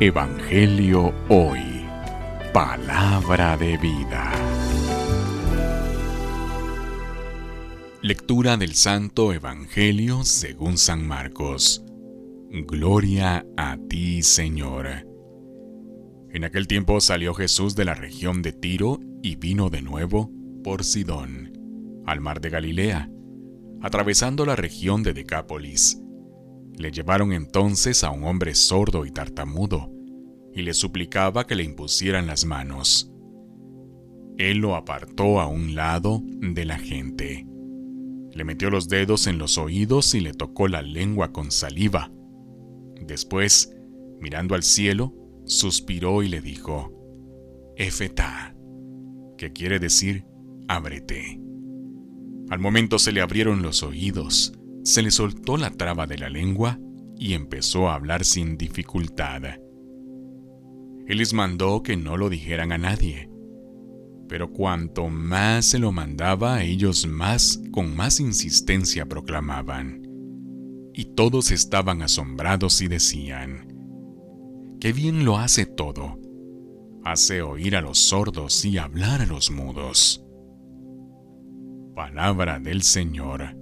Evangelio Hoy. Palabra de vida. Lectura del Santo Evangelio según San Marcos. Gloria a ti, Señor. En aquel tiempo salió Jesús de la región de Tiro y vino de nuevo por Sidón, al mar de Galilea, atravesando la región de Decápolis le llevaron entonces a un hombre sordo y tartamudo, y le suplicaba que le impusieran las manos. Él lo apartó a un lado de la gente. Le metió los dedos en los oídos y le tocó la lengua con saliva. Después, mirando al cielo, suspiró y le dijo, Efetá, que quiere decir, ábrete. Al momento se le abrieron los oídos, se le soltó la traba de la lengua y empezó a hablar sin dificultad. Él les mandó que no lo dijeran a nadie, pero cuanto más se lo mandaba, ellos más con más insistencia proclamaban. Y todos estaban asombrados y decían, ¡Qué bien lo hace todo! Hace oír a los sordos y hablar a los mudos. Palabra del Señor